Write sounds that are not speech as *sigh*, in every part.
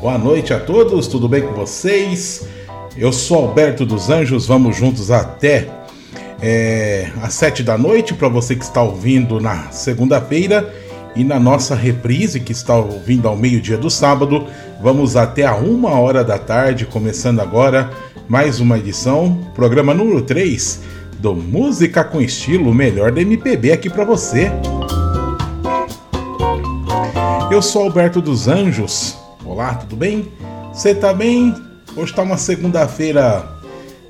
boa noite, a todos, tudo bem com vocês? Eu sou Alberto dos Anjos, vamos juntos até é, às sete da noite para você que está ouvindo na segunda-feira e na nossa reprise que está ouvindo ao meio-dia do sábado, vamos até a uma hora da tarde, começando agora mais uma edição, programa número 3 do Música com Estilo, melhor da MPB aqui para você. Eu sou Alberto dos Anjos. Olá, tudo bem? Você tá bem? Hoje tá uma segunda-feira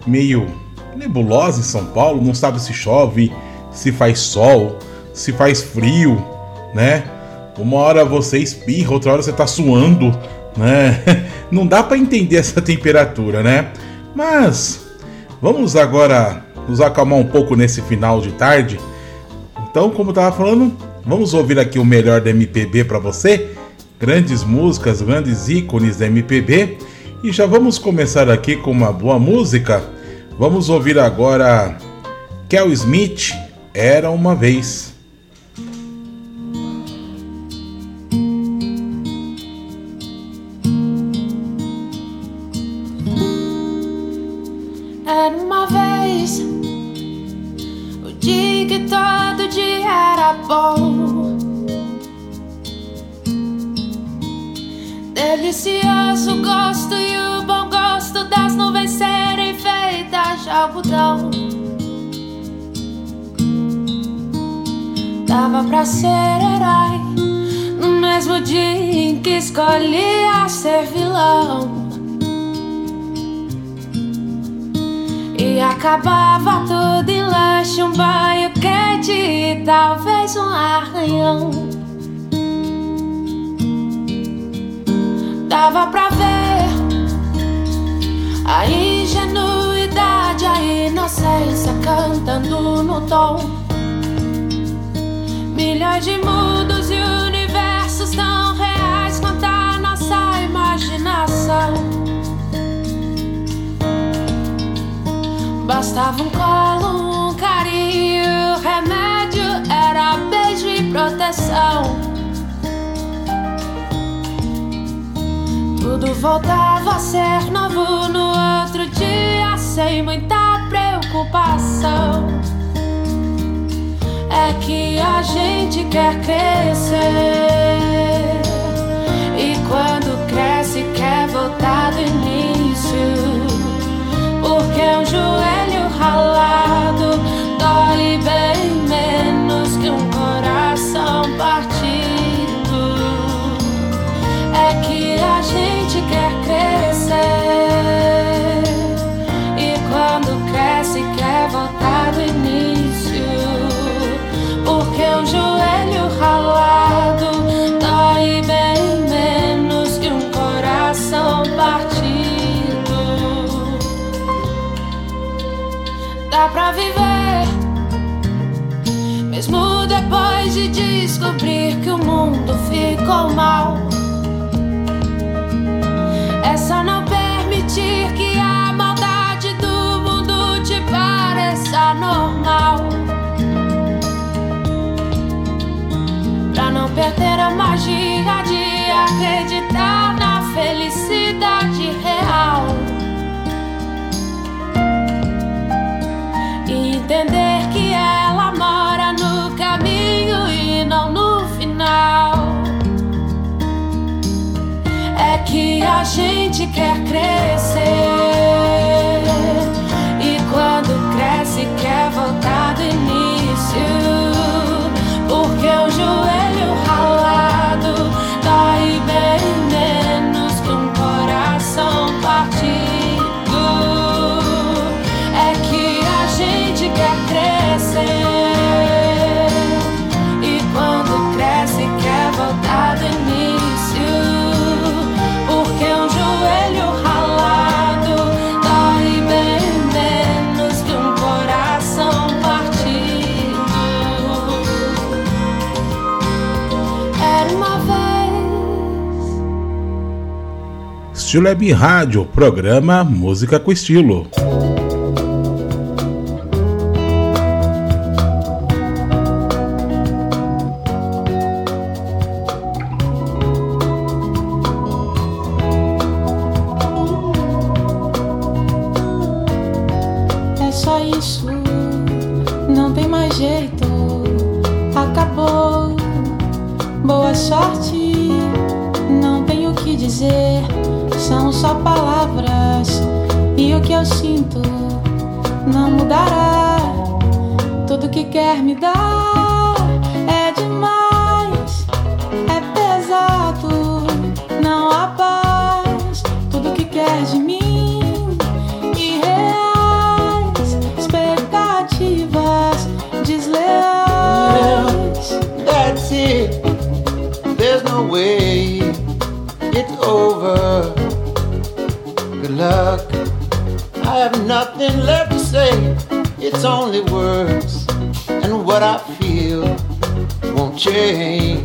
meio nebulosa em São Paulo, não sabe se chove, se faz sol, se faz frio, né? Uma hora você espirra, outra hora você tá suando, né? *laughs* Não dá para entender essa temperatura, né? Mas vamos agora nos acalmar um pouco nesse final de tarde. Então, como eu tava falando, Vamos ouvir aqui o melhor da MPB para você? Grandes músicas, grandes ícones da MPB. E já vamos começar aqui com uma boa música. Vamos ouvir agora Kel Smith, Era uma Vez. Algodão. Dava pra ser herói no mesmo dia em que escolhia ser vilão. E acabava tudo em lanche, um banho quente e talvez um arranhão. Dava pra ver a ingenuidade, inocência cantando no tom. Milhões de mundos e universos tão reais quanto a nossa imaginação. Bastava um colo, um carinho, remédio era beijo e proteção. Tudo voltava a ser novo no outro dia, sem muita preocupação. É que a gente quer crescer, e quando cresce, quer voltar do início. Porque um joelho ralado Um joelho ralado dói bem menos que um coração partido. Dá pra viver. Mesmo depois de descobrir que o mundo ficou mal. Quer crescer. Estilo Web Rádio, programa Música com Estilo. É acabou. Boa sorte, não tenho o que dizer só palavras. E o que eu sinto não mudará. Tudo que quer me dar. nothing left to say. It's only words, and what I feel won't change.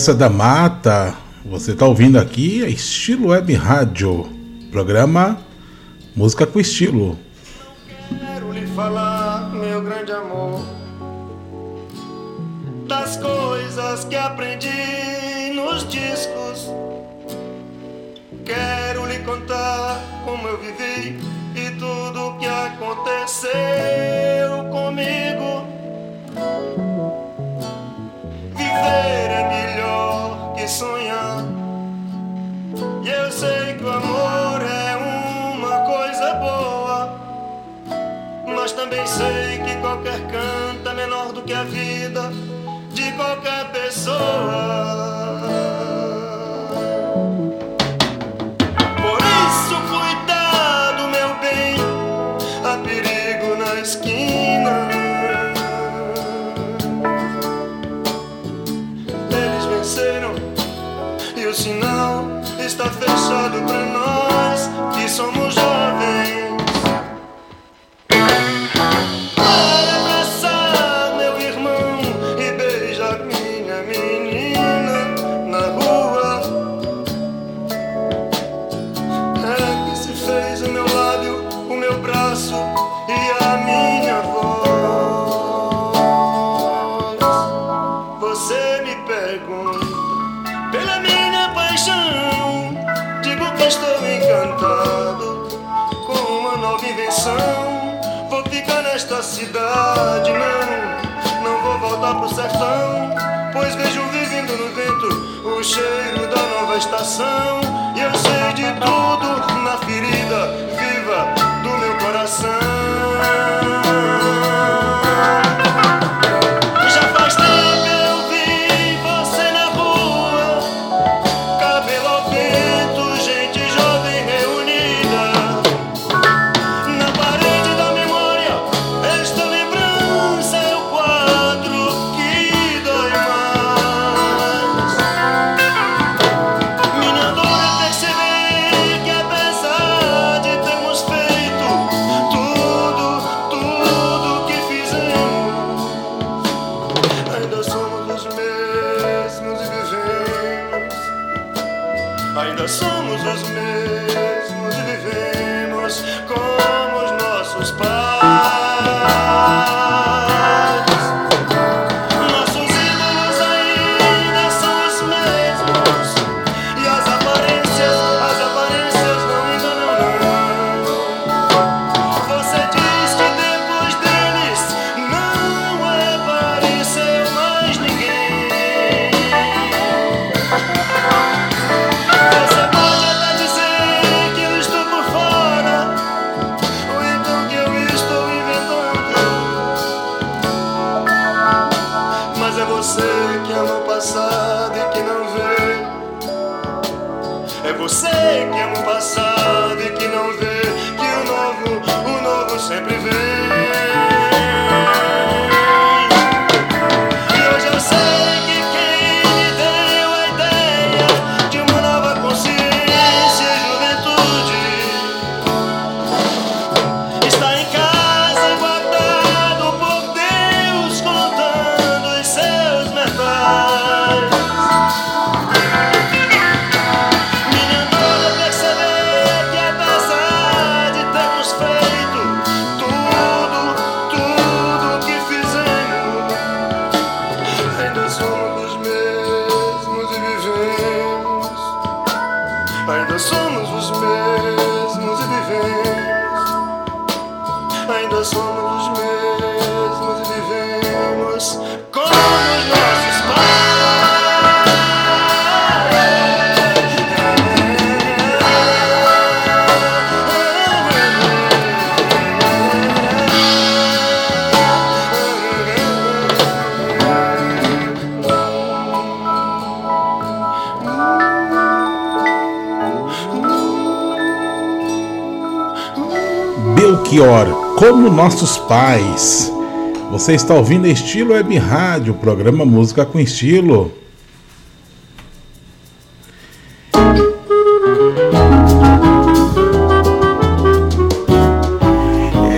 Cabeça da Mata. Você está ouvindo aqui a Estilo Web Rádio, programa Música com Estilo. Quero lhe falar, meu grande amor, das coisas que aprendi nos discos. Quero lhe contar como eu vivi e tudo que aconteceu comigo viver é melhor que sonhar. E eu sei que o amor é uma coisa boa, mas também sei que qualquer canto é menor do que a vida de qualquer pessoa. está fechado para nós que somos cheiro da nova estação. E eu sei de tudo na ferida Como nossos pais. Você está ouvindo Estilo Web Rádio, programa Música com Estilo.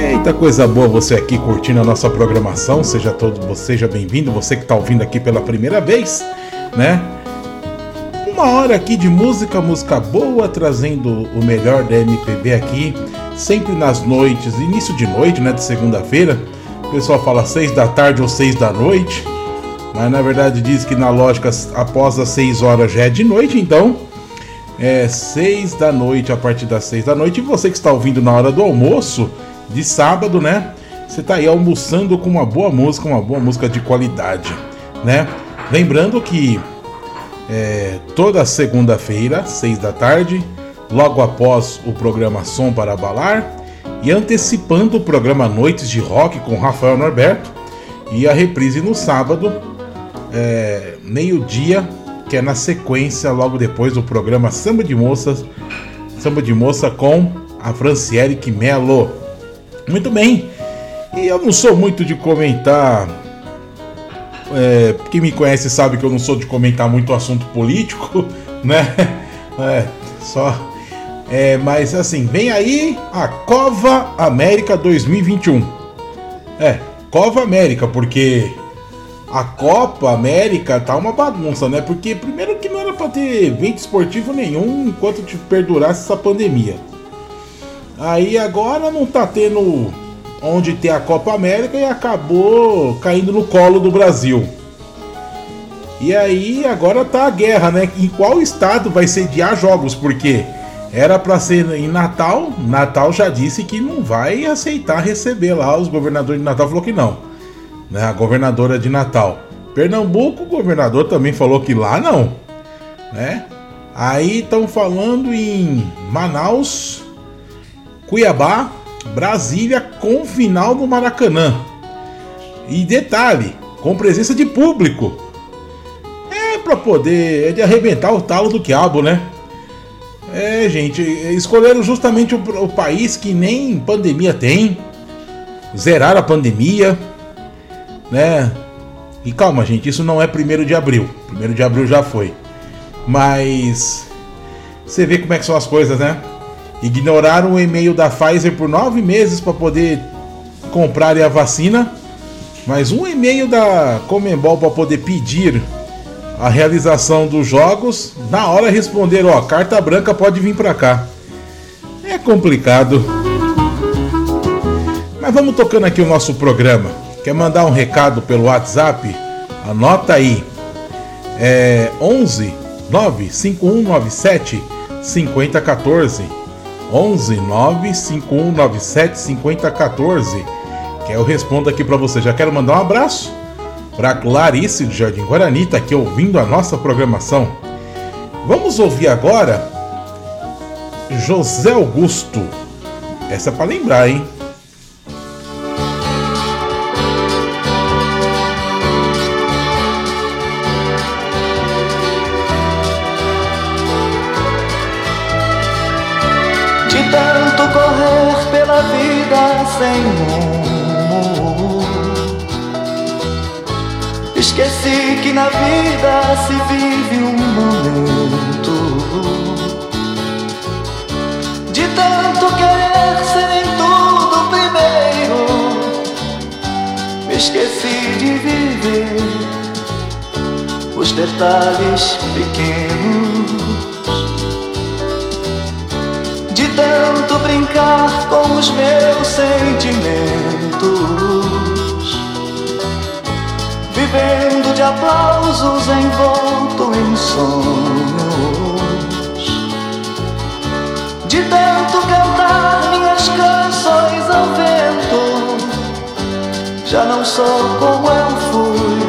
Eita coisa boa você aqui curtindo a nossa programação. Seja todo, seja bem-vindo, você que está ouvindo aqui pela primeira vez, né? Uma hora aqui de música, música boa, trazendo o melhor da MPB aqui sempre nas noites, início de noite, né, de segunda-feira. O pessoal fala seis da tarde ou seis da noite, mas na verdade diz que na lógica após as seis horas já é de noite, então é seis da noite a partir das seis da noite. E você que está ouvindo na hora do almoço de sábado, né? Você está aí almoçando com uma boa música, uma boa música de qualidade, né? Lembrando que é, toda segunda-feira, seis da tarde, logo após o programa Som para Balar e antecipando o programa Noites de Rock com Rafael Norberto e a reprise no sábado, é, meio-dia, que é na sequência logo depois do programa Samba de Moças, Samba de Moça com a Franciele Melo. Muito bem, e eu não sou muito de comentar. É, quem me conhece sabe que eu não sou de comentar muito assunto político, *laughs* né? É, só é, mas assim, vem aí a Cova América 2021. É, Cova América, porque a Copa América tá uma bagunça, né? Porque primeiro que não era para ter evento esportivo nenhum enquanto perdurasse essa pandemia. Aí agora não tá tendo onde ter a Copa América e acabou caindo no colo do Brasil. E aí agora tá a guerra, né? Em qual estado vai sediar jogos? Porque Era para ser em Natal. Natal já disse que não vai aceitar receber lá. Os governadores de Natal falou que não. Né? A governadora de Natal. Pernambuco, o governador também falou que lá não. Né? Aí estão falando em Manaus, Cuiabá, Brasília com final no Maracanã. E detalhe, com presença de público. É para poder é de arrebentar o talo do quiabo, né? É, gente, escolheram justamente o, o país que nem pandemia tem. Zerar a pandemia, né? E calma, gente, isso não é primeiro de abril. Primeiro de abril já foi. Mas você vê como é que são as coisas, né? Ignoraram o e-mail da Pfizer por nove meses para poder comprar a vacina, mas um e-mail da Comembol para poder pedir a realização dos jogos, na hora responder, ó, carta branca pode vir para cá. É complicado. Mas vamos tocando aqui o nosso programa. Quer mandar um recado pelo WhatsApp? Anota aí. É 11 95197 5014. 11 95197 5014. Que eu respondo aqui para você. Já quero mandar um abraço para Clarice de Jardim Guarani, tá aqui ouvindo a nossa programação. Vamos ouvir agora José Augusto. Essa é para lembrar, hein? Na vida se vive um momento. De tanto querer ser em tudo primeiro, me esqueci de viver os detalhes pequenos. De tanto brincar com os meus sentimentos, vivendo de aplausos envolto em sonhos. De tanto cantar minhas canções ao vento, já não sou como eu fui,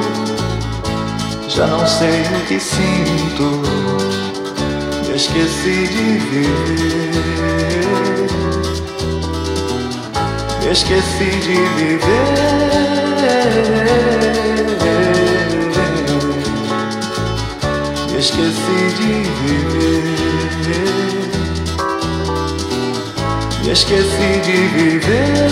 já não sei o que sinto. Me esqueci de viver. Me esqueci de viver. Esqueci de viver. Me esqueci de viver.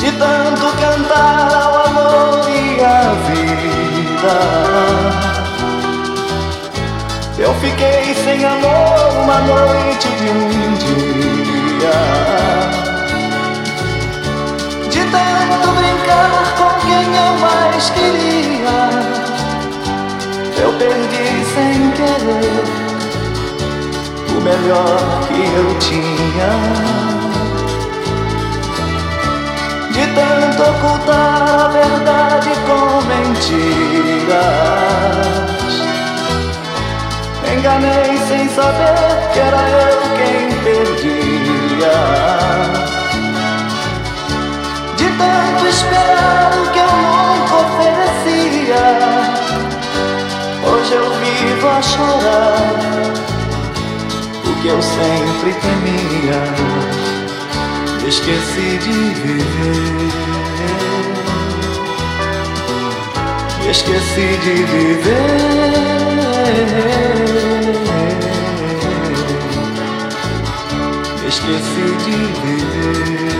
De tanto cantar ao amor e à vida. Eu fiquei sem amor uma noite de um dia. Tanto brincar com quem eu mais queria. Eu perdi sem querer o melhor que eu tinha. De tanto ocultar a verdade com mentiras Enganei sem saber que era eu quem perdia tanto esperar que eu nunca oferecia Hoje eu vivo a chorar O que eu sempre temia esqueci de viver. Esqueci de viver. Esqueci de viver.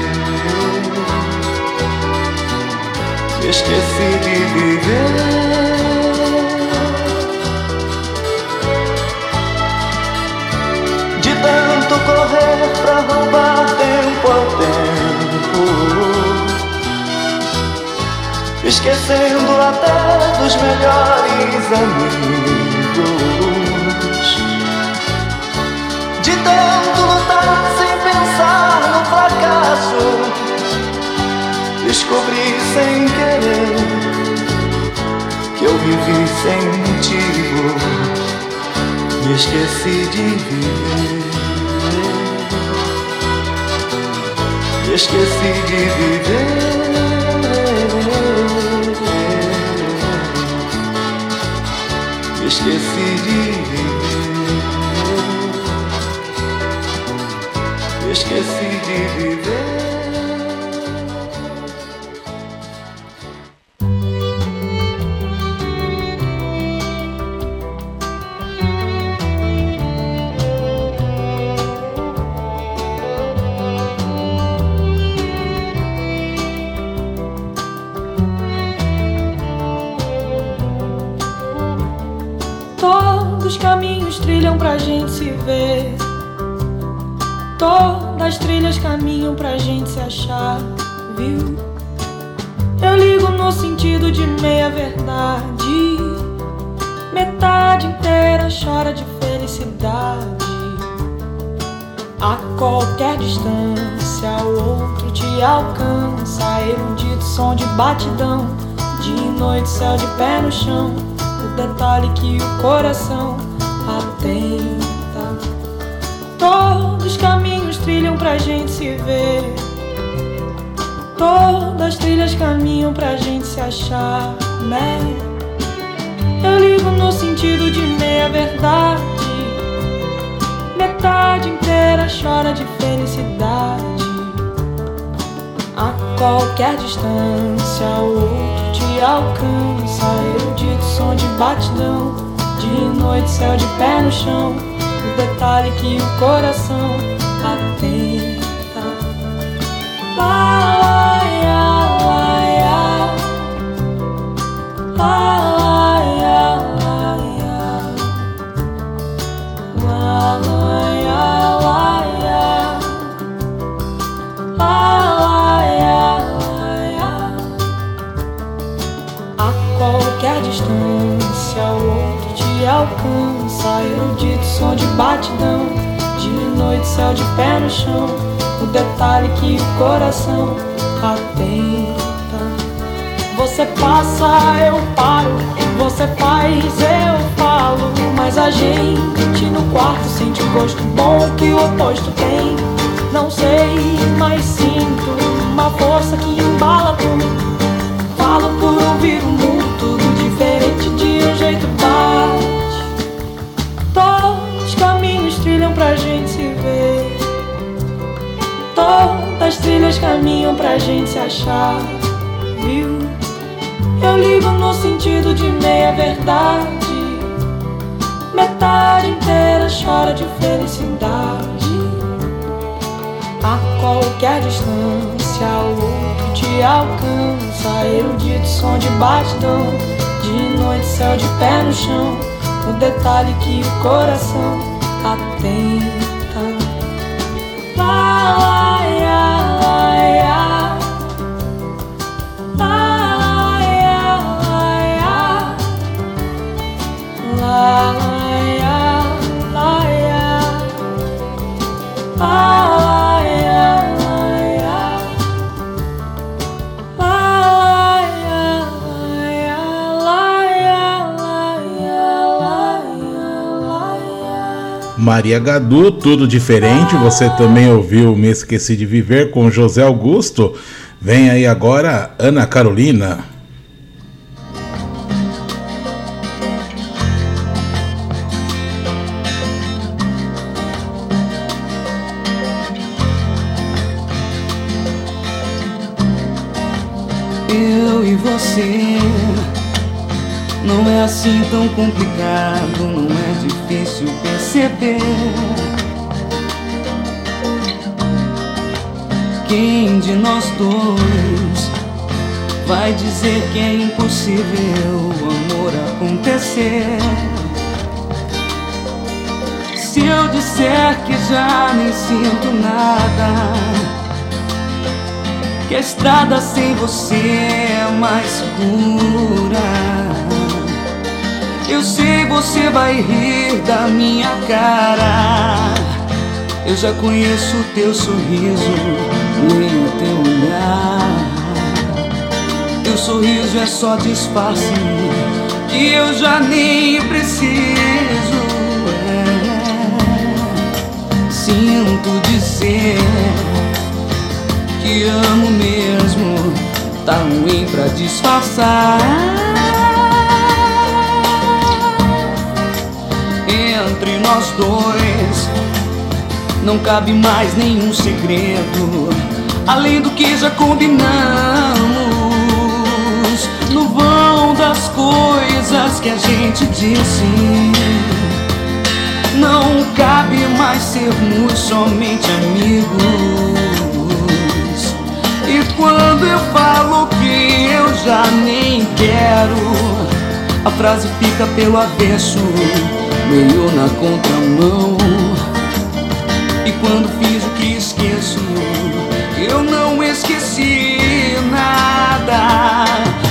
Esqueci de viver. De tanto correr pra roubar tempo ao tempo Esquecendo até dos melhores amigos De tanto Descobri sem querer Que Eu vivi sem motivo, me esqueci de viver. Me esqueci de viver. Me esqueci de viver. Me esqueci de viver. Caminham pra gente se achar, viu? Eu ligo no sentido de meia verdade. Metade inteira chora de felicidade. A qualquer distância, o outro te alcança. Erudito som de batidão. De noite, céu de pé no chão. O detalhe que o coração atenta. Trilham pra gente se ver. Todas as trilhas caminham pra gente se achar, né? Eu ligo no sentido de meia verdade. Metade inteira chora de felicidade. A qualquer distância, o outro te alcança. Erudito som de batidão. De noite, céu de pé no chão detalhe que o coração alcança, erudito som de batidão. De noite, céu de pé no chão. O detalhe que o coração atenta. Você passa, eu paro. Você faz, eu falo. Mas a gente no quarto sente o gosto bom que o oposto tem. Não sei, mas sinto uma força que embala tudo. Falo por ouvir o mundo, tudo diferente de um jeito bate trilham pra gente se. Todas as trilhas caminham pra gente se achar, viu? Eu ligo no sentido de meia verdade. Metade inteira chora de felicidade. A qualquer distância, o outro te alcança. Erudito som de batidão. De noite, céu de pé no chão. O detalhe que o coração atenta. Maria Gadu, tudo diferente. Você também ouviu Me Esqueci de Viver com José Augusto. Vem aí agora Ana Carolina. Eu e você não é assim tão complicado, não difícil perceber. Quem de nós dois vai dizer que é impossível o amor acontecer? Se eu disser que já nem sinto nada, que a estrada sem você é mais segura. Eu sei você vai rir da minha cara. Eu já conheço o teu sorriso, nem o teu olhar. Teu sorriso é só disfarce que eu já nem preciso. É, sinto dizer que amo mesmo, tá ruim pra disfarçar. Entre nós dois não cabe mais nenhum segredo, além do que já combinamos no vão das coisas que a gente disse. Não cabe mais sermos somente amigos. E quando eu falo que eu já nem quero, a frase fica pelo avesso, meio na contramão. E quando fiz o que esqueço, eu não esqueci nada.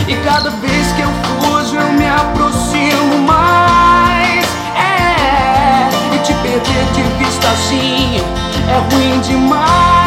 E cada vez que eu fujo eu me aproximo mais É, e te perder de vista assim é ruim demais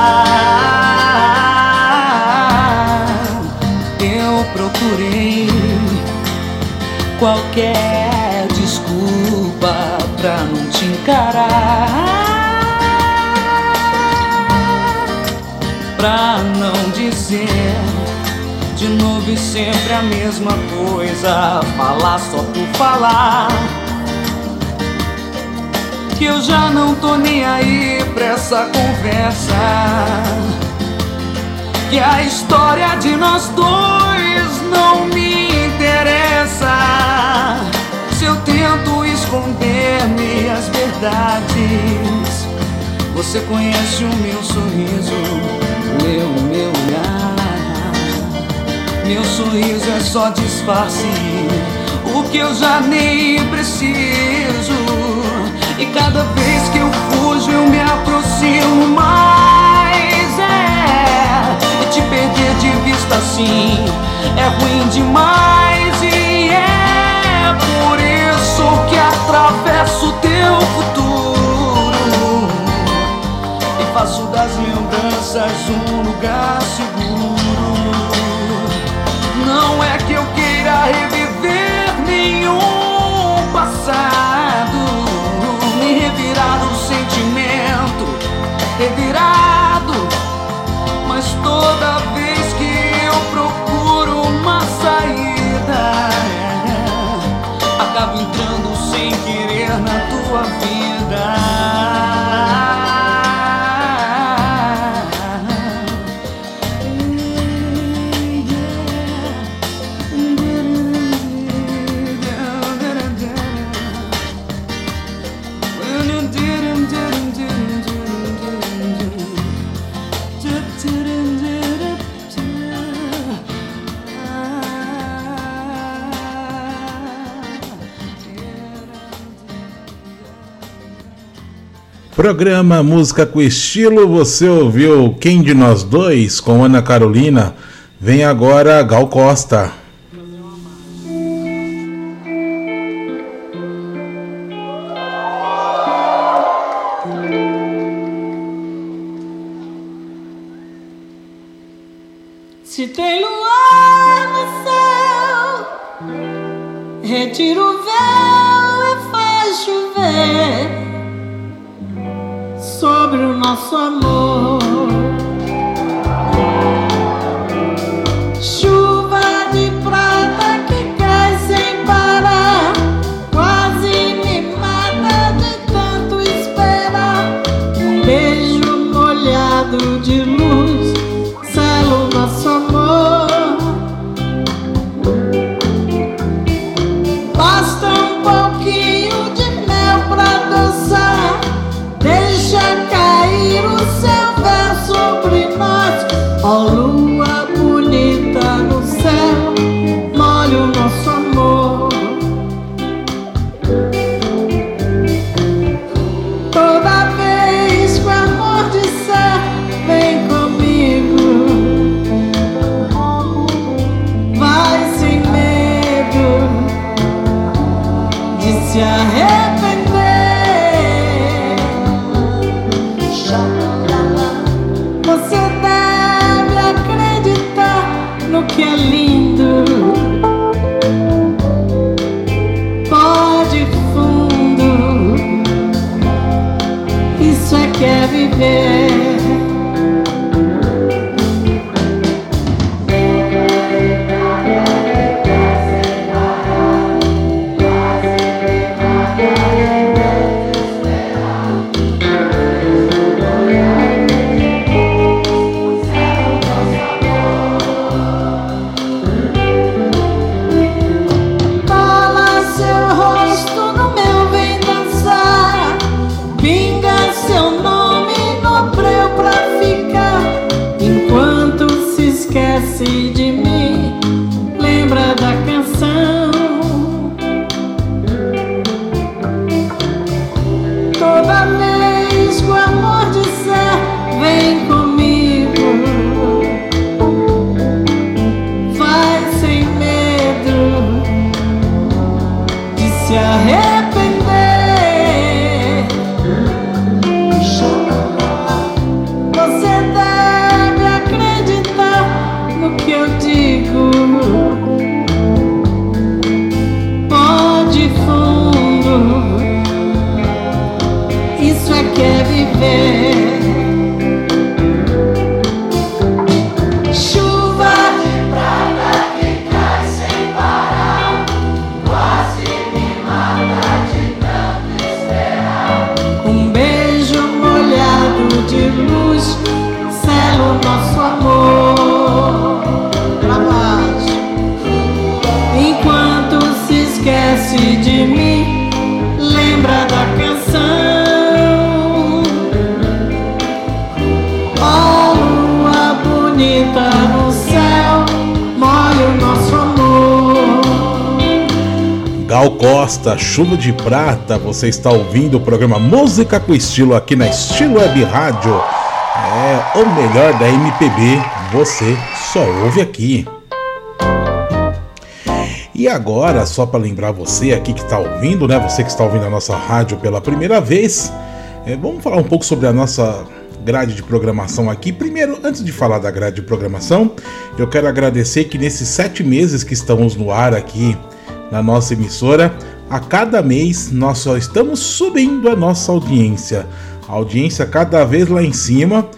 Qualquer desculpa pra não te encarar. pra não dizer de novo e sempre a mesma coisa, falar só por falar. Que eu já não tô nem aí pra essa conversa. Que a história de nós dois tento esconder as verdades, você conhece o meu sorriso meu, meu olhar. Meu sorriso é só disfarce, o que eu já nem preciso. E cada vez que eu fujo, eu me aproximo mais. É, e te perder de vista assim é ruim demais. Teu futuro e faço das lembranças um lugar seguro. Não é que eu queira reviver tua vida. Programa Música com Estilo, você ouviu Quem de Nós Dois com Ana Carolina. Vem agora Gal Costa. Se tem luar no céu, retiro o véu e faz chover sobre o nosso amor. Chuva de Prata. Você está ouvindo o programa Música com Estilo aqui na Estilo Web Rádio. É o melhor da MPB, você só ouve aqui. E agora, só para lembrar você aqui que está ouvindo, né? Você que está ouvindo a nossa rádio pela primeira vez, é, vamos falar um pouco sobre a nossa grade de programação aqui. Primeiro, antes de falar da grade de programação, eu quero agradecer que nesses sete meses que estamos no ar aqui na nossa emissora, a cada mês nós só estamos subindo a nossa audiência. A audiência cada vez lá em cima.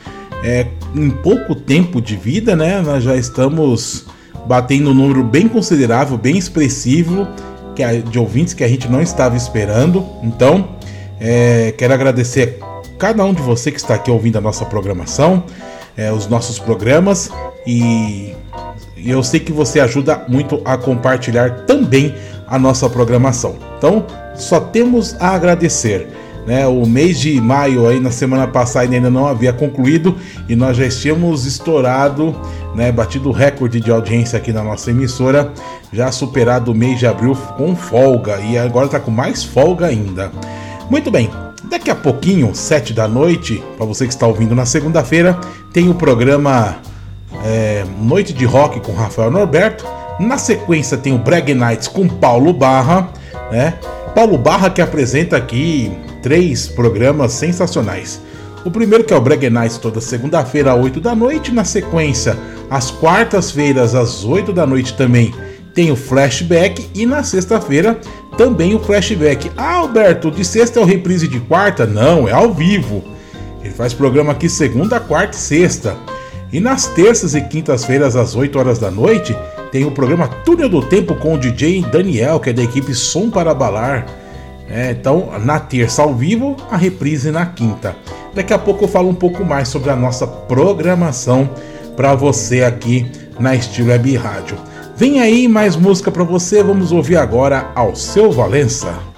É, em pouco tempo de vida, né? Nós já estamos batendo um número bem considerável, bem expressivo que de ouvintes que a gente não estava esperando. Então, é, quero agradecer a cada um de você que está aqui ouvindo a nossa programação, é, os nossos programas e eu sei que você ajuda muito a compartilhar também a nossa programação. Então, só temos a agradecer. Né, o mês de maio aí na semana passada ainda não havia concluído e nós já tínhamos estourado, né, batido o recorde de audiência aqui na nossa emissora, já superado o mês de abril com folga e agora está com mais folga ainda. Muito bem, daqui a pouquinho, sete da noite, para você que está ouvindo na segunda-feira, tem o programa é, Noite de Rock com Rafael Norberto na sequência tem o Brag Nights com Paulo Barra, né? Paulo Barra que apresenta aqui três programas sensacionais. O primeiro que é o Brag Nights toda segunda-feira às 8 da noite, na sequência, às quartas-feiras às 8 da noite também tem o flashback e na sexta-feira também o flashback. Ah, Alberto, de sexta é o reprise de quarta? Não, é ao vivo. Ele faz programa aqui segunda, quarta e sexta. E nas terças e quintas-feiras às 8 horas da noite tem o programa Túnel do Tempo com o DJ Daniel, que é da equipe Som para Balar. É, então, na terça ao vivo, a reprise na quinta. Daqui a pouco eu falo um pouco mais sobre a nossa programação para você aqui na Estilo Web Rádio. Vem aí mais música para você, vamos ouvir agora ao seu Valença.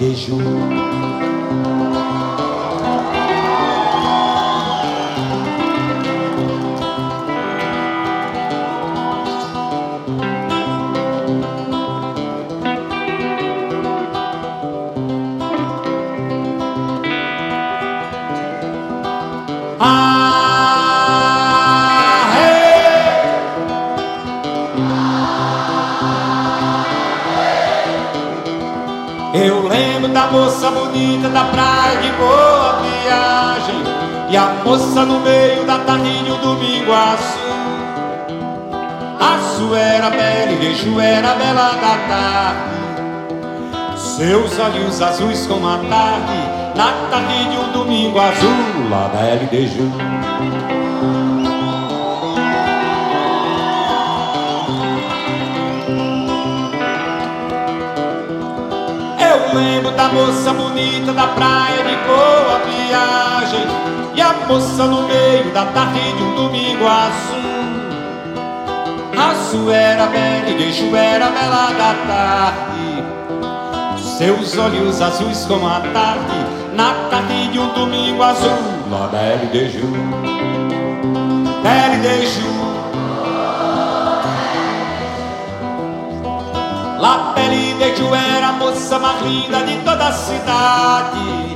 Belle des a no meio da tarde o domingo azul. Azul era bela e era bela da tarde. Seus olhos azuis como a tarde Na tarde de um domingo azul Lá bela e lembro da moça bonita da praia de boa viagem E a moça no meio da tarde de um domingo azul. Azul era bela e deixo era bela da tarde. Seus olhos azuis como a tarde Na tarde de um domingo azul. Lá bela e deixo Bela e deixo La Pele Ju era a moça mais linda de toda a cidade.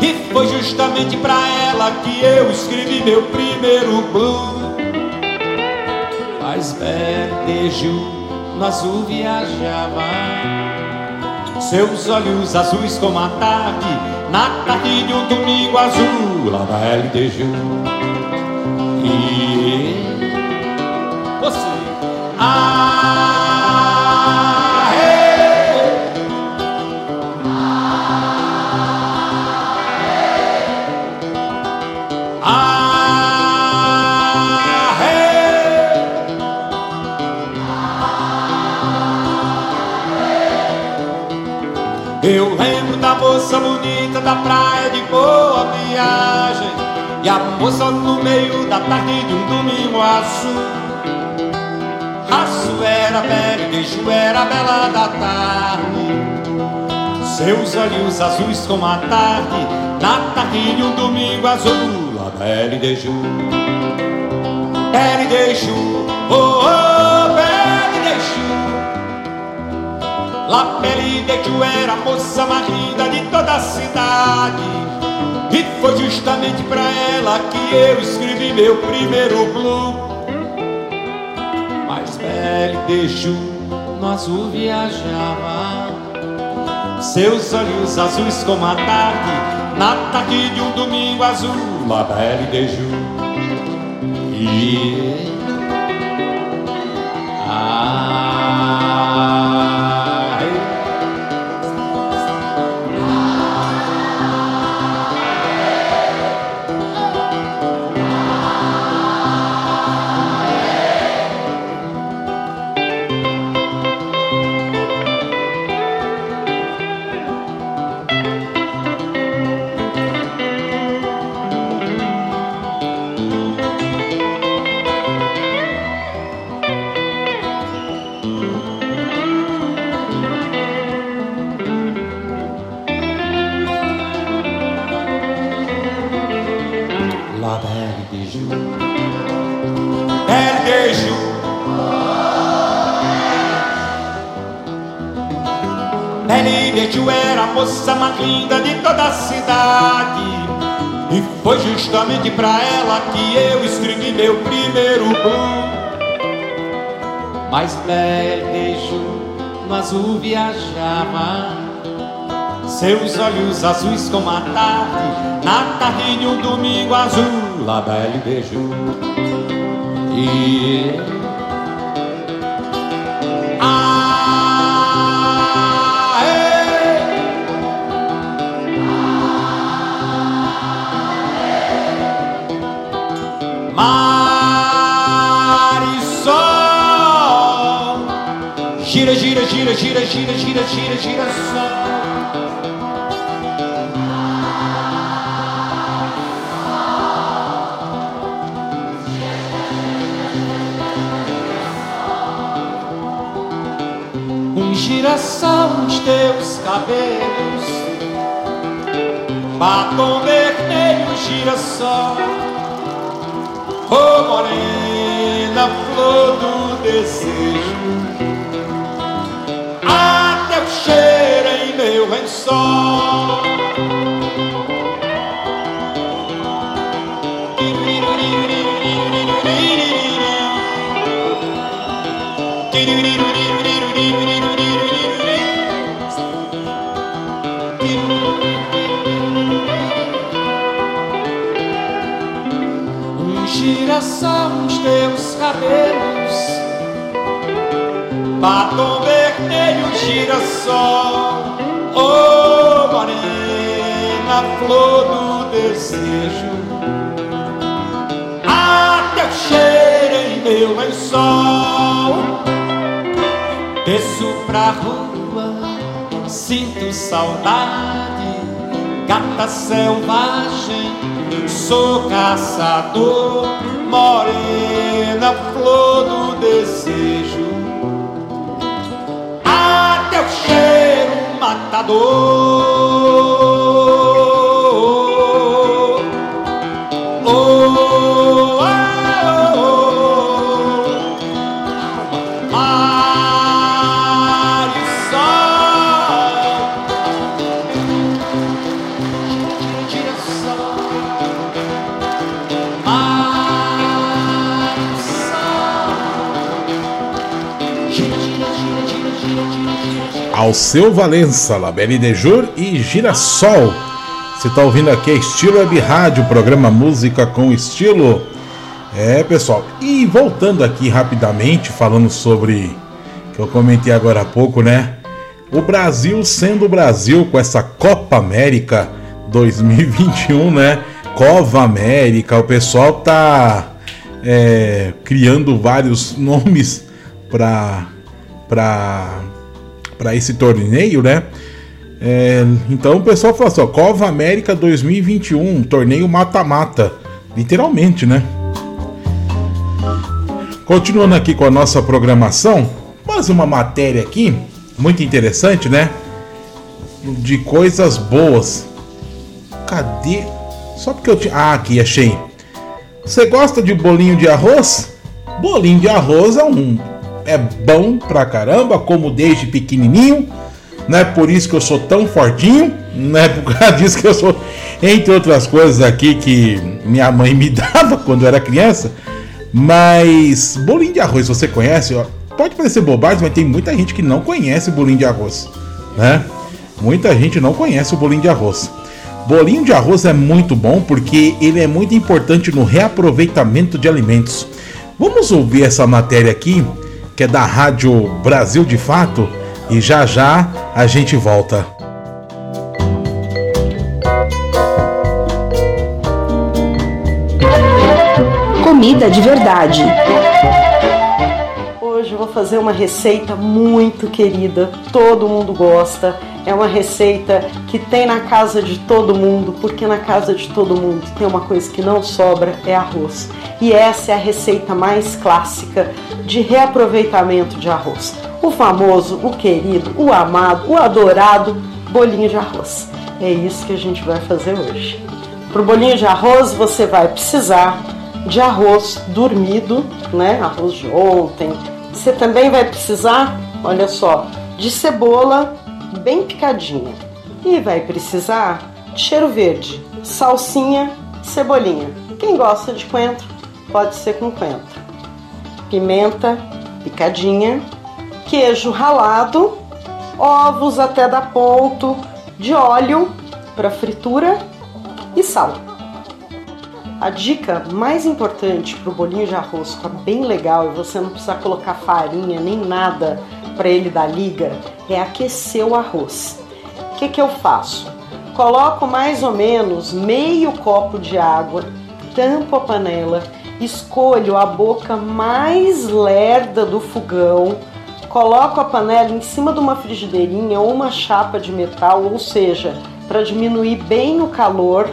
E foi justamente pra ela que eu escrevi meu primeiro blues Mas Ju no azul viajava. Seus olhos azuis como a tarde Na tarde de um domingo azul Lá na LDJ E você Ah da praia de boa viagem E a moça no meio da tarde de um domingo azul. Aço era e beijo era bela da tarde. Seus olhos azuis como a tarde Na tarde de um domingo azul. A bela e beijo Bela e beijo Oh, oh, bela La Pele de Ju era a moça mais linda de toda a cidade. E foi justamente pra ela que eu escrevi meu primeiro blues Mas Pele de Ju no azul viajava. Seus olhos azuis como a tarde Na tarde de um domingo azul. La Belle de Ju. E... Mas beijo no azul viajava. Seus olhos azuis como a tarde Na tarde de um domingo azul Lá belo beijo. E gira, gira, gira, gira, gira, gira só. Um Um girassol nos teus cabelos, batom vermelho, girassol, oh morena, flor do desejo, Um girassol nos teus cabelos, batom vermelho, girassol, oh flor do desejo, até o cheiro em meu lençol. Desço pra rua, sinto saudade, gata selvagem, sou caçador, morena, flor do desejo, até o cheiro matador. Alceu Valença, Labelle de Jour e Girassol. Você está ouvindo aqui a Estilo Web Rádio, programa Música com Estilo. É, pessoal, e voltando aqui rapidamente, falando sobre que eu comentei agora há pouco, né? O Brasil sendo o Brasil com essa Copa América 2021, né? Cova América, o pessoal tá é, criando vários *laughs* nomes para para para esse torneio, né? É, então o pessoal falou assim: ó, Cova América 2021, torneio mata-mata, literalmente, né? Continuando aqui com a nossa programação, mais uma matéria aqui, muito interessante, né? De coisas boas. Cadê? Só porque eu tinha. Ah, aqui, achei. Você gosta de bolinho de arroz? Bolinho de arroz é um. É bom pra caramba, como desde pequenininho. Não é por isso que eu sou tão fortinho. Não é por causa disso que eu sou. Entre outras coisas aqui que minha mãe me *laughs* dava quando eu era criança. Mas bolinho de arroz você conhece? Pode parecer bobagem, mas tem muita gente que não conhece bolinho de arroz, né? Muita gente não conhece o bolinho de arroz. Bolinho de arroz é muito bom porque ele é muito importante no reaproveitamento de alimentos. Vamos ouvir essa matéria aqui, que é da Rádio Brasil de Fato, e já já a gente volta. Comida de verdade. Hoje eu vou fazer uma receita muito querida, todo mundo gosta. É uma receita que tem na casa de todo mundo, porque na casa de todo mundo tem uma coisa que não sobra, é arroz. E essa é a receita mais clássica de reaproveitamento de arroz. O famoso, o querido, o amado, o adorado bolinho de arroz. É isso que a gente vai fazer hoje. Para o bolinho de arroz você vai precisar de arroz dormido, né? Arroz de ontem. Você também vai precisar, olha só, de cebola bem picadinha. E vai precisar de cheiro verde, salsinha, cebolinha. Quem gosta de coentro, pode ser com coentro. Pimenta picadinha, queijo ralado, ovos até dar ponto de óleo para fritura e sal. A dica mais importante para o bolinho de arroz ficar bem legal e você não precisar colocar farinha nem nada para ele dar liga é aquecer o arroz. O que, que eu faço? Coloco mais ou menos meio copo de água, tampo a panela, escolho a boca mais lerda do fogão, coloco a panela em cima de uma frigideirinha ou uma chapa de metal, ou seja, para diminuir bem o calor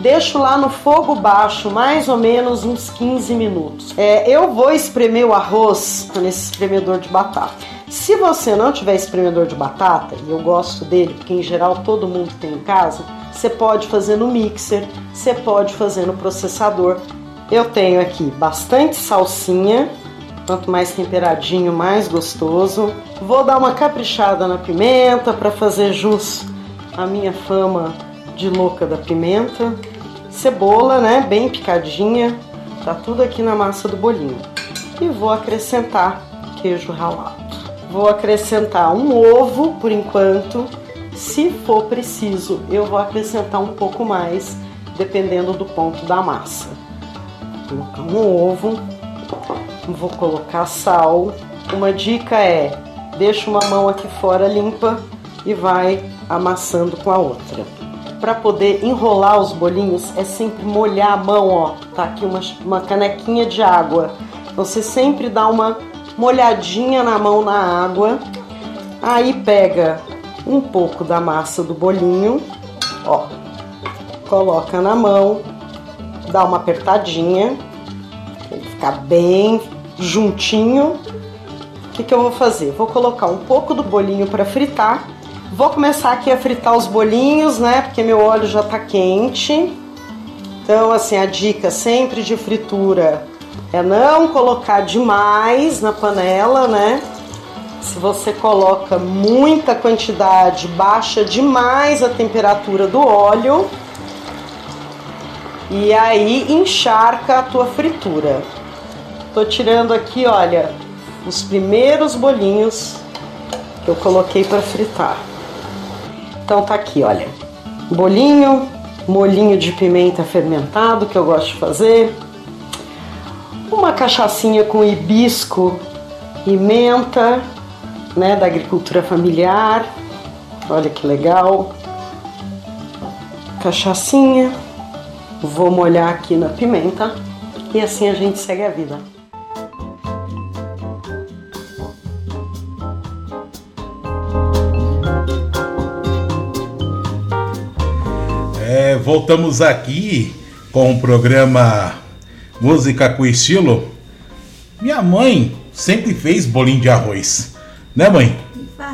deixo lá no fogo baixo mais ou menos uns 15 minutos. É, eu vou espremer o arroz nesse espremedor de batata. Se você não tiver espremedor de batata, e eu gosto dele porque em geral todo mundo tem em casa, você pode fazer no mixer, você pode fazer no processador. Eu tenho aqui bastante salsinha, quanto mais temperadinho, mais gostoso. Vou dar uma caprichada na pimenta para fazer jus à minha fama de louca da pimenta. Cebola, né, bem picadinha. Tá tudo aqui na massa do bolinho. E vou acrescentar queijo ralado. Vou acrescentar um ovo por enquanto. Se for preciso, eu vou acrescentar um pouco mais, dependendo do ponto da massa. Vou colocar um ovo, vou colocar sal. Uma dica é: deixa uma mão aqui fora limpa e vai amassando com a outra. Para poder enrolar os bolinhos é sempre molhar a mão, ó. Tá aqui uma, uma canequinha de água. Você sempre dá uma molhadinha na mão na água. Aí pega um pouco da massa do bolinho, ó, coloca na mão, dá uma apertadinha, ele ficar bem juntinho. O que, que eu vou fazer? Vou colocar um pouco do bolinho para fritar. Vou começar aqui a fritar os bolinhos, né? Porque meu óleo já tá quente. Então, assim, a dica sempre de fritura é não colocar demais na panela, né? Se você coloca muita quantidade, baixa demais a temperatura do óleo e aí encharca a tua fritura. Tô tirando aqui, olha, os primeiros bolinhos que eu coloquei para fritar. Então tá aqui, olha, bolinho, molinho de pimenta fermentado que eu gosto de fazer, uma cachaçinha com hibisco e menta, né, da agricultura familiar. Olha que legal. Cachaçinha. Vou molhar aqui na pimenta e assim a gente segue a vida. Voltamos aqui com o programa Música com Estilo. Minha mãe sempre fez bolinho de arroz. Né, mãe?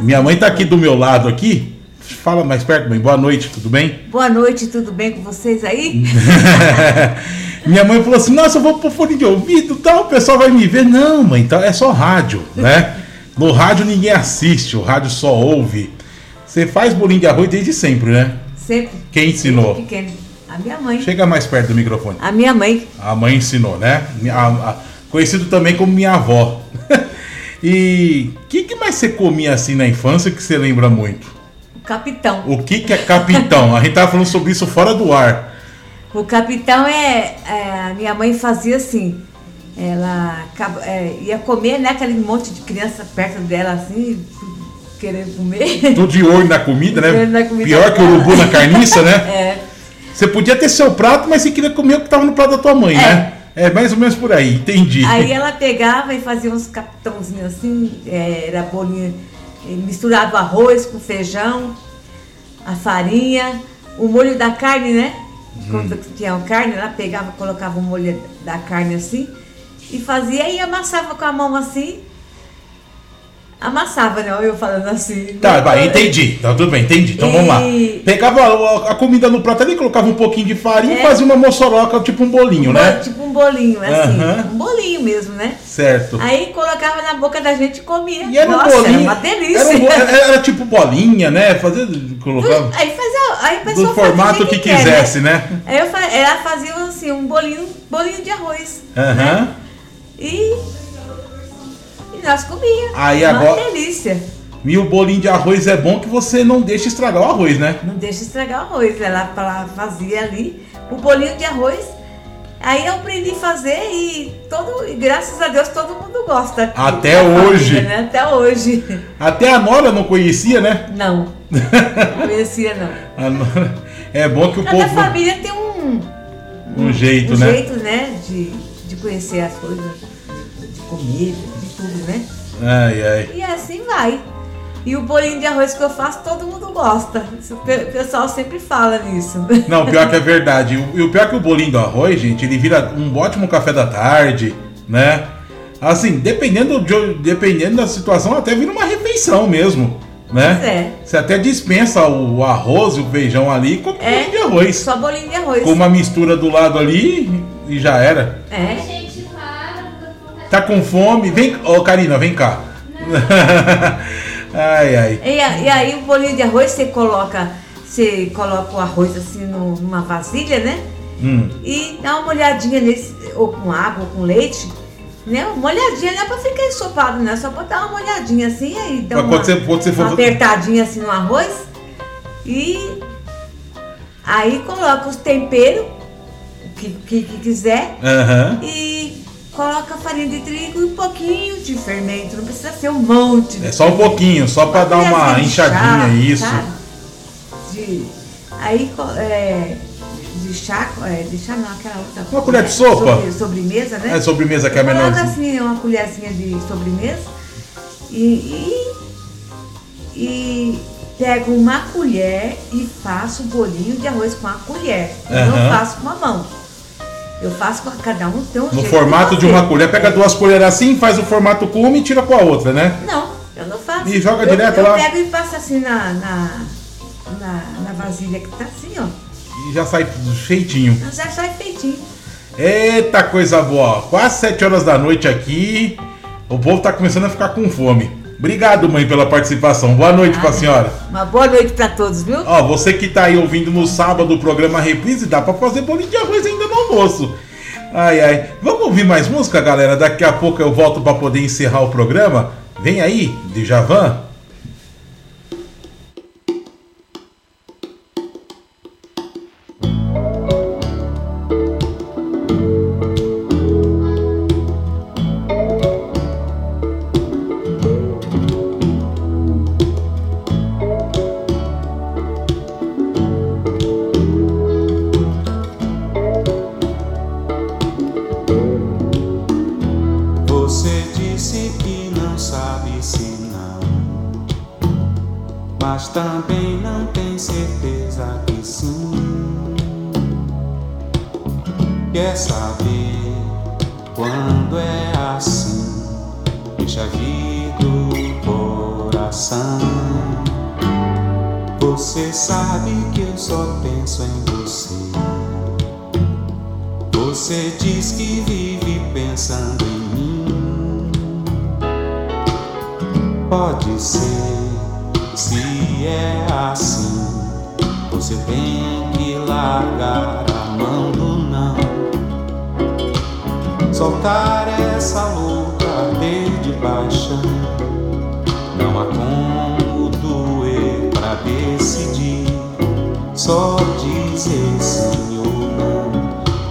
Minha mãe tá aqui do meu lado aqui. Fala mais perto, mãe. Boa noite, tudo bem? Boa noite, tudo bem com vocês aí? *laughs* Minha mãe falou assim: Nossa, eu vou pôr fone de ouvido tal, o pessoal vai me ver. Não, mãe, tá, é só rádio, né? No rádio ninguém assiste, o rádio só ouve. Você faz bolinho de arroz desde sempre, né? Sempre. Quem ensinou? Desde pequeno. A minha mãe. Chega mais perto do microfone. A minha mãe. A mãe ensinou, né? A- a- conhecido também como minha avó. *laughs* e o que, que mais você comia assim na infância que você lembra muito? O capitão. O que, que é capitão? A gente tava falando sobre isso fora do ar. O capitão é, é, A minha mãe fazia assim. Ela é, ia comer, né? Aquele monte de criança perto dela, assim, querendo comer. *laughs* Tudo de olho na comida, né? Na comida Pior que o urubu na carniça, né? *laughs* É. Você podia ter seu prato, mas você queria comer o que tava no prato da tua mãe, né? É mais ou menos por aí, entendi. Aí ela pegava e fazia uns capitãozinhos assim, é, era bolinha, misturava arroz com feijão, a farinha, o molho da carne, né? Quando tinha carne, ela pegava, colocava o molho da carne assim e fazia e amassava com a mão assim. Amassava, não, eu falando assim. Tá, vai, entendi. Tá tudo bem, entendi. Então vamos lá. E- Pegava a, a comida no prato ali, colocava um pouquinho de farinha e É. fazia uma moçoroca, tipo um bolinho, né? Tipo um bolinho, assim. Aham. Um bolinho mesmo, né? Certo. Aí colocava na boca da gente e comia. E era um Nossa, bolinho. era uma delícia. Era, um bo- era- era tipo bolinha, né? Fazia, colocava Aí fazia, aí o pessoal do formato fazia que quer, quisesse, né? Aí eu, ela fazia assim, um bolinho, bolinho de arroz. Aham. E, e nós comíamos. Aí uma agora- delícia. E o bolinho de arroz é bom que você não deixa estragar o arroz, né? Não deixa estragar o arroz. Ela, ela fazia ali o bolinho de arroz. Aí eu aprendi a fazer e, todo, e graças a Deus todo mundo gosta. Até da família, hoje. né? Até hoje. Até a Nora não conhecia, né? Não. *laughs* Não conhecia, não. Nora- É bom que o Cada povo. família tem um, Um jeito, um né? jeito, né? De, de conhecer as coisas, de comer, tudo, né? Ai, ai. E assim vai. E o bolinho de arroz que eu faço, todo mundo gosta. O pe- o pessoal sempre fala nisso. Não, pior que é *laughs* verdade. E o- pior que o bolinho do arroz, gente, ele vira um ótimo café da tarde, né? Assim, dependendo, de, dependendo da situação, até vira uma refeição mesmo. Né? É. Você até dispensa o arroz e o feijão ali com É. bolinho de arroz. Só bolinho de arroz. Com uma mistura do lado ali e já era. É. Tá com fome? Vem, ô Karina, vem cá. *laughs* ai, ai. E, e aí o bolinho de arroz você coloca, você coloca o arroz assim numa vasilha, né? Hum. E dá uma olhadinha nesse, ou com água, ou com leite, né? Uma olhadinha, não é pra ficar ensopado, né? Só pra dar uma olhadinha assim, aí dá Mas uma, uma apertadinha assim no arroz. E aí coloca os temperos, o que, que, que quiser, Aham. e coloca farinha de trigo e um pouquinho de fermento. Não precisa ser um monte. É só um pouquinho, só pra dar uma chá, isso. De, aí, é, de chá, é, de chá não, aquela outra. Uma colher de sopa? sobre- sobremesa, né? É sobremesa que é Coloca menorzinha. assim, uma colherzinha de sobremesa e, e, e pego uma colher e faço o bolinho de arroz com a colher. Eu não faço com a mão. Eu faço com cada um tem um No jeito formato de fazer. uma colher, pega duas colheres assim, faz o formato com uma e tira com a outra, né? Não, eu não faço. E joga eu, direto eu lá? pego e passo assim na, na, na, na vasilha que tá assim, ó. E já sai feitinho. Já sai feitinho. Eita coisa boa, quase 7 horas da noite aqui. O povo tá começando a ficar com fome. Obrigado, mãe, pela participação. Boa noite pra senhora. Uma boa noite pra todos, viu? Ó, você que tá aí ouvindo no sábado o programa Reprise, dá pra fazer bolinho de arroz ainda no almoço. Ai, ai. Vamos ouvir mais música, galera? Daqui a pouco eu volto pra poder encerrar o programa. Vem aí, de Pode ser, se é assim, você tem que largar a mão do não. Soltar essa arder de paixão. Não há como doer pra decidir. Só dizer sim ou não.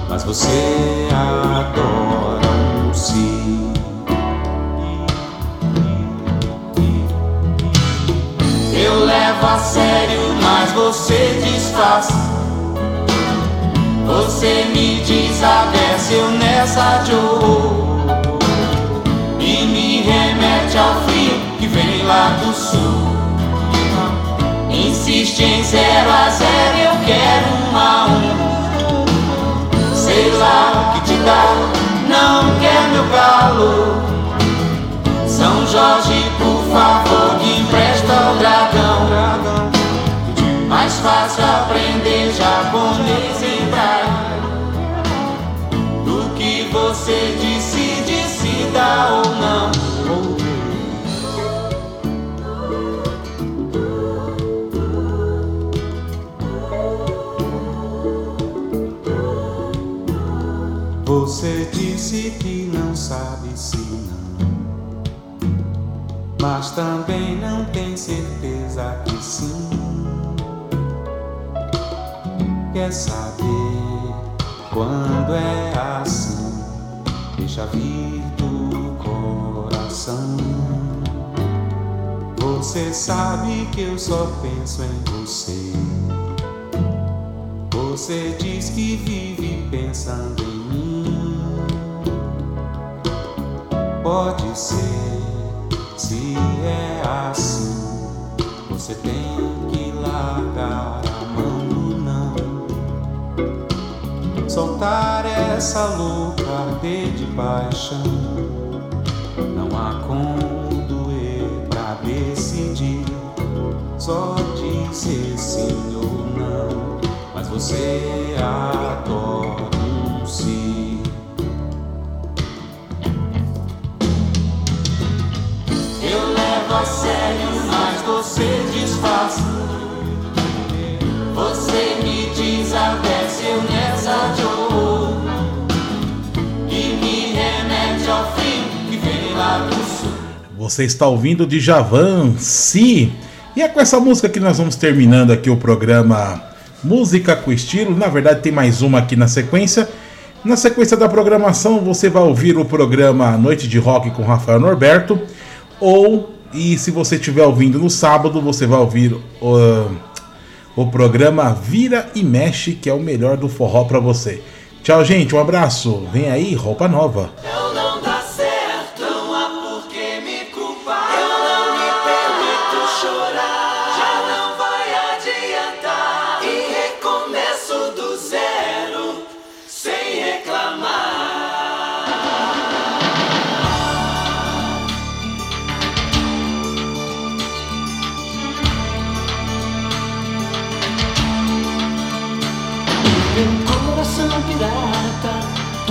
Mas você adora um sim. Eu levo a sério, mas você desfaz. Você me desabece, eu nessa Joe. E me remete ao frio que vem lá do sul. Insiste em zero a zero, eu quero um a um. Sei lá o que te dá, não quer meu calor. São Jorge, por favor, Mais fácil aprender japonês em braille do que você decide se dá ou não. Você disse que não sabe se não, mas também não tem certeza que sim. Quer saber quando é assim? Deixa vir do coração. Você sabe que eu só penso em você. Você diz que vive pensando em mim. Pode ser, se é assim. Você tem Soltar essa louca de paixão. Calma quando eu pra decidir. Só dizer sim ou não. Mas você adora um sim. Eu levo a sério, mas você disfarça. Você me diz até se eu nessa Você está ouvindo de Javan, Si. E é com essa música que nós vamos terminando aqui o programa Música com Estilo. Na verdade, tem mais uma aqui na sequência. Na sequência da programação, você vai ouvir o programa Noite de Rock com Rafael Norberto. Ou, e se você estiver ouvindo no sábado, você vai ouvir uh, o programa Vira e Mexe, que é o melhor do forró para você. Tchau, gente. Um abraço. Vem aí, roupa nova. Eu não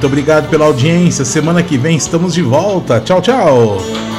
Muito obrigado pela audiência. Semana que vem estamos de volta. Tchau, tchau.